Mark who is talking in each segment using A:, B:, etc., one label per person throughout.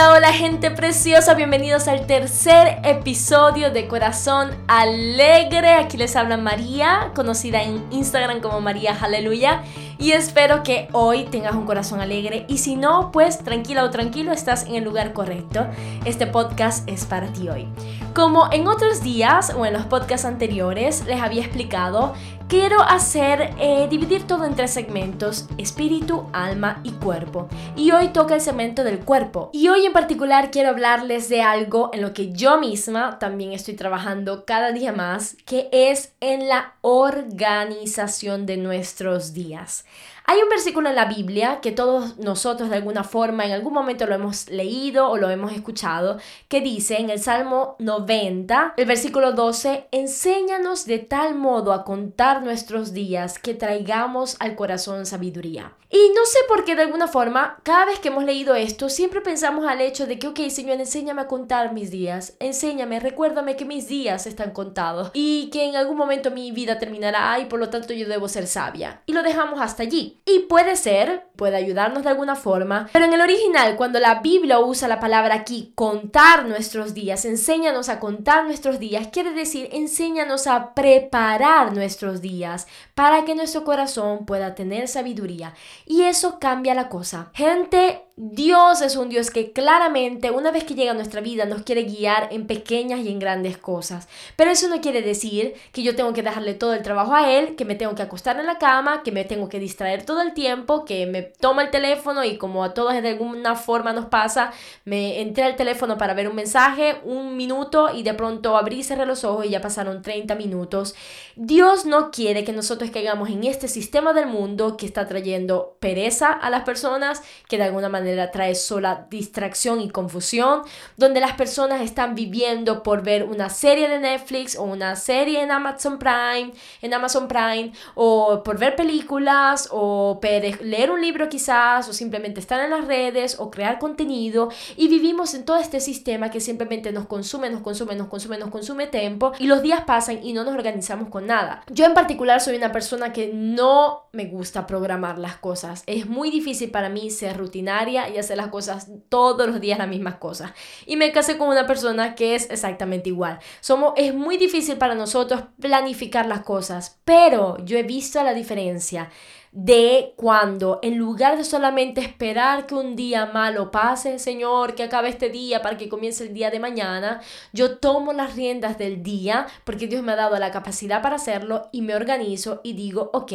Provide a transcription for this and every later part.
A: Hola, gente preciosa, bienvenidos al tercer episodio de Corazón Alegre. Aquí les habla María, conocida en Instagram como María Aleluya. Y espero que hoy tengas un corazón alegre y si no, pues tranquila o tranquilo, estás en el lugar correcto. Este podcast es para ti hoy. Como en otros días o en los podcasts anteriores les había explicado, quiero hacer, eh, dividir todo en tres segmentos, espíritu, alma y cuerpo. Y hoy toca el segmento del cuerpo. Y hoy en particular quiero hablarles de algo en lo que yo misma también estoy trabajando cada día más, que es en la organización de nuestros días. Hay un versículo en la Biblia que todos nosotros de alguna forma en algún momento lo hemos leído o lo hemos escuchado, que dice en el Salmo 90, el versículo 12, enséñanos de tal modo a contar nuestros días que traigamos al corazón sabiduría. Y no sé por qué de alguna forma, cada vez que hemos leído esto, siempre pensamos al hecho de que, ok, Señor, enséñame a contar mis días, enséñame, recuérdame que mis días están contados y que en algún momento mi vida terminará y por lo tanto yo debo ser sabia. Y lo dejamos hasta allí. Y puede ser, puede ayudarnos de alguna forma, pero en el original, cuando la Biblia usa la palabra aquí, contar nuestros días, enséñanos a contar nuestros días, quiere decir, enséñanos a preparar nuestros días para que nuestro corazón pueda tener sabiduría. Y eso cambia la cosa. Gente Dios es un Dios que claramente una vez que llega a nuestra vida nos quiere guiar en pequeñas y en grandes cosas. Pero eso no quiere decir que yo tengo que dejarle todo el trabajo a Él, que me tengo que acostar en la cama, que me tengo que distraer todo el tiempo, que me toma el teléfono y como a todos de alguna forma nos pasa, me entré al teléfono para ver un mensaje, un minuto y de pronto abrí y cerré los ojos y ya pasaron 30 minutos. Dios no quiere que nosotros caigamos en este sistema del mundo que está trayendo pereza a las personas, que de alguna manera trae sola distracción y confusión, donde las personas están viviendo por ver una serie de Netflix o una serie en Amazon Prime, en Amazon Prime, o por ver películas, o leer un libro quizás, o simplemente estar en las redes, o crear contenido, y vivimos en todo este sistema que simplemente nos consume, nos consume, nos consume, nos consume tiempo, y los días pasan y no nos organizamos con nada. Yo en particular soy una persona que no me gusta programar las cosas. Es muy difícil para mí ser rutinaria y hacer las cosas todos los días las mismas cosas. Y me casé con una persona que es exactamente igual. Somos, es muy difícil para nosotros planificar las cosas, pero yo he visto la diferencia de cuando en lugar de solamente esperar que un día malo pase, Señor, que acabe este día para que comience el día de mañana, yo tomo las riendas del día porque Dios me ha dado la capacidad para hacerlo y me organizo y digo, ok,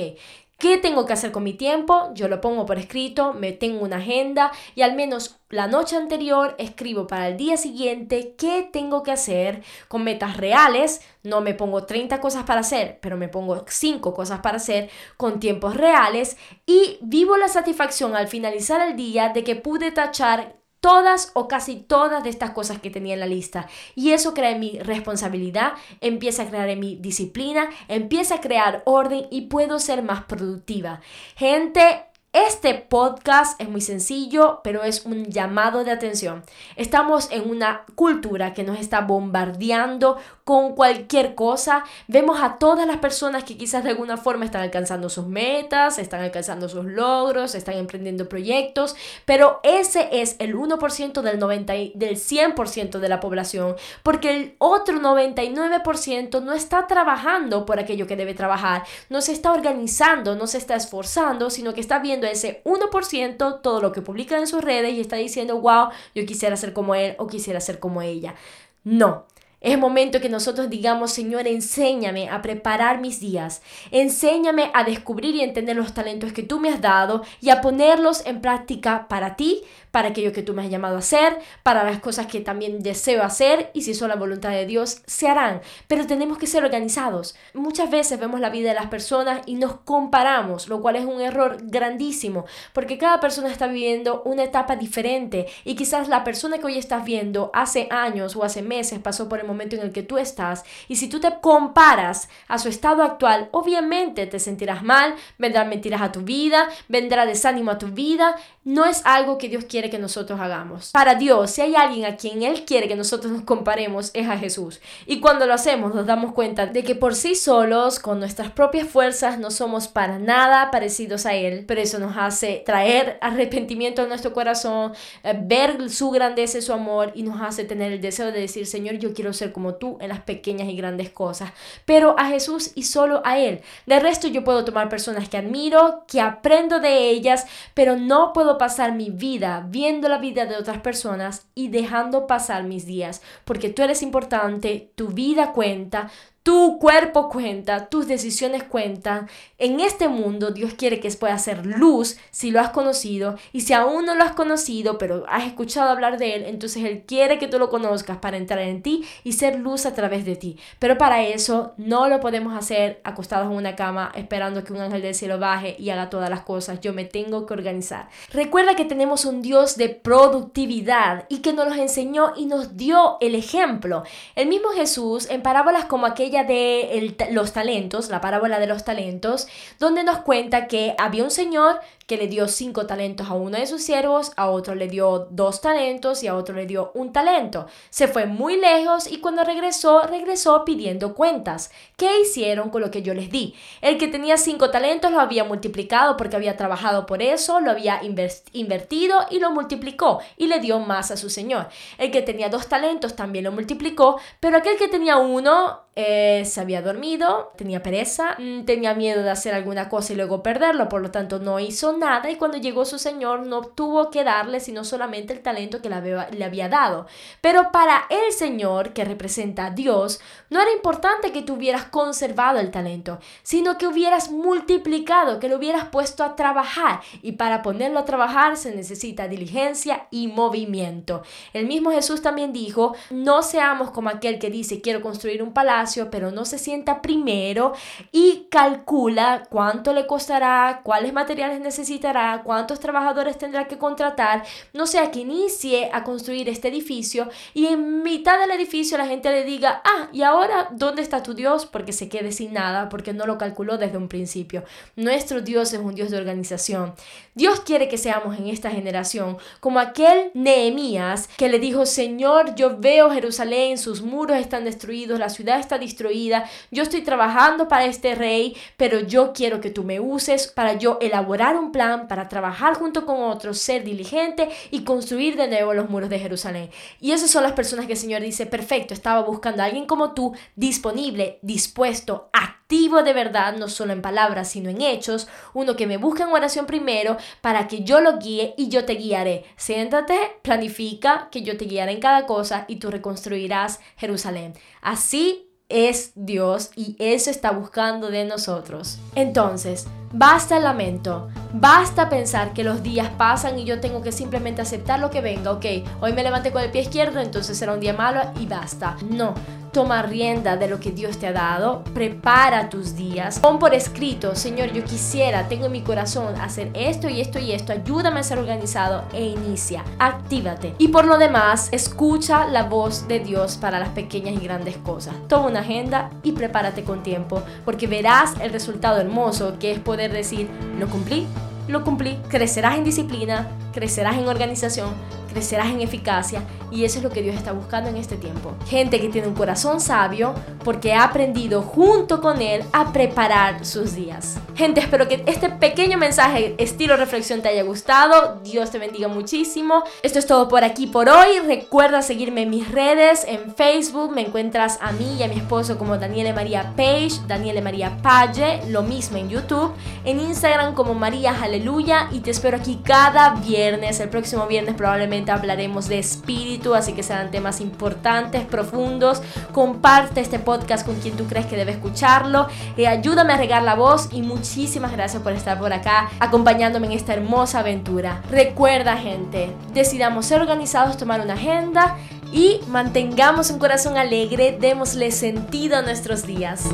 A: ¿Qué tengo que hacer con mi tiempo? Yo lo pongo por escrito, me tengo una agenda y al menos la noche anterior escribo para el día siguiente qué tengo que hacer con metas reales. No me pongo 30 cosas para hacer, pero me pongo 5 cosas para hacer con tiempos reales y vivo la satisfacción al finalizar el día de que pude tachar todas o casi todas de estas cosas que tenía en la lista. Y eso crea en mi responsabilidad, empieza a crear en mi disciplina, empieza a crear orden y puedo ser más productiva. Gente, este podcast es muy sencillo, pero es un llamado de atención. Estamos en una cultura que nos está bombardeando con cualquier cosa. Vemos a todas las personas que quizás de alguna forma están alcanzando sus metas, están alcanzando sus logros, están emprendiendo proyectos, pero ese es el 1% del, 90, del 100% de la población, porque el otro 99% no está trabajando por aquello que debe trabajar, no se está organizando, no se está esforzando, sino que está viendo ese 1% todo lo que publica en sus redes y está diciendo, wow, yo quisiera ser como él o quisiera ser como ella. No, es momento que nosotros digamos, Señor, enséñame a preparar mis días, enséñame a descubrir y entender los talentos que tú me has dado y a ponerlos en práctica para ti, para aquello que tú me has llamado a hacer, para las cosas que también deseo hacer y si son la voluntad de Dios, se harán. Pero tenemos que ser organizados. Muchas veces vemos la vida de las personas y nos comparamos, lo cual es un error grandísimo, porque cada persona está viviendo una etapa diferente y quizás la persona que hoy estás viendo hace años o hace meses pasó por el momento en el que tú estás. Y si tú te comparas a su estado actual, obviamente te sentirás mal, vendrán mentiras a tu vida, vendrá desánimo a tu vida. No es algo que Dios quiere que nosotros hagamos. Para Dios, si hay alguien a quien Él quiere que nosotros nos comparemos, es a Jesús. Y cuando lo hacemos, nos damos cuenta de que por sí solos, con nuestras propias fuerzas, no somos para nada parecidos a Él. Pero eso nos hace traer arrepentimiento a nuestro corazón, eh, ver su grandeza y su amor y nos hace tener el deseo de decir, Señor, yo quiero ser como tú en las pequeñas y grandes cosas. Pero a Jesús y solo a Él. De resto yo puedo tomar personas que admiro, que aprendo de ellas, pero no puedo pasar mi vida viendo la vida de otras personas y dejando pasar mis días, porque tú eres importante, tu vida cuenta, tu cuerpo cuenta, tus decisiones cuentan. En este mundo Dios quiere que puedas ser luz si lo has conocido y si aún no lo has conocido pero has escuchado hablar de Él, entonces Él quiere que tú lo conozcas para entrar en ti y ser luz a través de ti. Pero para eso no lo podemos hacer acostados en una cama esperando que un ángel del cielo baje y haga todas las cosas. Yo me tengo que organizar. Recuerda que tenemos un Dios de productividad y que nos los enseñó y nos dio el ejemplo. El mismo Jesús en parábolas como aquella de los talentos, la parábola de los talentos, donde nos cuenta que había un señor que le dio cinco talentos a uno de sus siervos, a otro le dio dos talentos y a otro le dio un talento. Se fue muy lejos y cuando regresó, regresó pidiendo cuentas. ¿Qué hicieron con lo que yo les di? El que tenía cinco talentos lo había multiplicado porque había trabajado por eso, lo había invertido y lo multiplicó y le dio más a su señor. El que tenía dos talentos también lo multiplicó, pero aquel que tenía uno eh, se había dormido, tenía pereza, mm, tenía miedo de hacer alguna cosa y luego perderlo, por lo tanto no hizo nada y cuando llegó su señor no tuvo que darle sino solamente el talento que le había dado. Pero para el señor, que representa a Dios, no era importante que tú hubieras conservado el talento, sino que hubieras multiplicado, que lo hubieras puesto a trabajar y para ponerlo a trabajar se necesita diligencia y movimiento. El mismo Jesús también dijo, no seamos como aquel que dice quiero construir un palacio, pero no se sienta primero y calcula cuánto le costará, cuáles materiales necesitará, cuántos trabajadores tendrá que contratar, no sea que inicie a construir este edificio y en mitad del edificio la gente le diga, ah, y ahora, ¿dónde está tu Dios? Porque se quede sin nada, porque no lo calculó desde un principio. Nuestro Dios es un Dios de organización. Dios quiere que seamos en esta generación como aquel Nehemías que le dijo, Señor, yo veo Jerusalén, sus muros están destruidos, la ciudad está destruida, yo estoy trabajando para este rey, pero yo quiero que tú me uses para yo elaborar un plan, para trabajar junto con otros, ser diligente y construir de nuevo los muros de Jerusalén. Y esas son las personas que el Señor dice, perfecto, estaba buscando a alguien como tú, disponible, dispuesto, activo de verdad, no solo en palabras, sino en hechos, uno que me busca en oración primero para que yo lo guíe y yo te guiaré. Siéntate, planifica que yo te guiaré en cada cosa y tú reconstruirás Jerusalén. Así es Dios y eso está buscando de nosotros. Entonces, basta el lamento, basta pensar que los días pasan y yo tengo que simplemente aceptar lo que venga. Ok, hoy me levanté con el pie izquierdo, entonces será un día malo y basta. No, Toma rienda de lo que Dios te ha dado, prepara tus días, pon por escrito, Señor, yo quisiera, tengo en mi corazón hacer esto y esto y esto, ayúdame a ser organizado e inicia, actívate. Y por lo demás, escucha la voz de Dios para las pequeñas y grandes cosas. Toma una agenda y prepárate con tiempo, porque verás el resultado hermoso que es poder decir, lo cumplí, lo cumplí, crecerás en disciplina, crecerás en organización, crecerás en eficacia y eso es lo que Dios está buscando en este tiempo. Gente que tiene un corazón sabio porque ha aprendido junto con Él a preparar sus días. Gente, espero que este pequeño mensaje estilo reflexión te haya gustado. Dios te bendiga muchísimo. Esto es todo por aquí por hoy. Recuerda seguirme en mis redes. En Facebook me encuentras a mí y a mi esposo como Daniele María Page, Daniele María Page, lo mismo en YouTube. En Instagram como María Aleluya y te espero aquí cada viernes. El próximo viernes probablemente hablaremos de espíritu, así que serán temas importantes, profundos. Comparte este podcast con quien tú crees que debe escucharlo. Eh, ayúdame a regar la voz y muchísimas gracias por estar por acá acompañándome en esta hermosa aventura. Recuerda gente, decidamos ser organizados, tomar una agenda y mantengamos un corazón alegre, démosle sentido a nuestros días.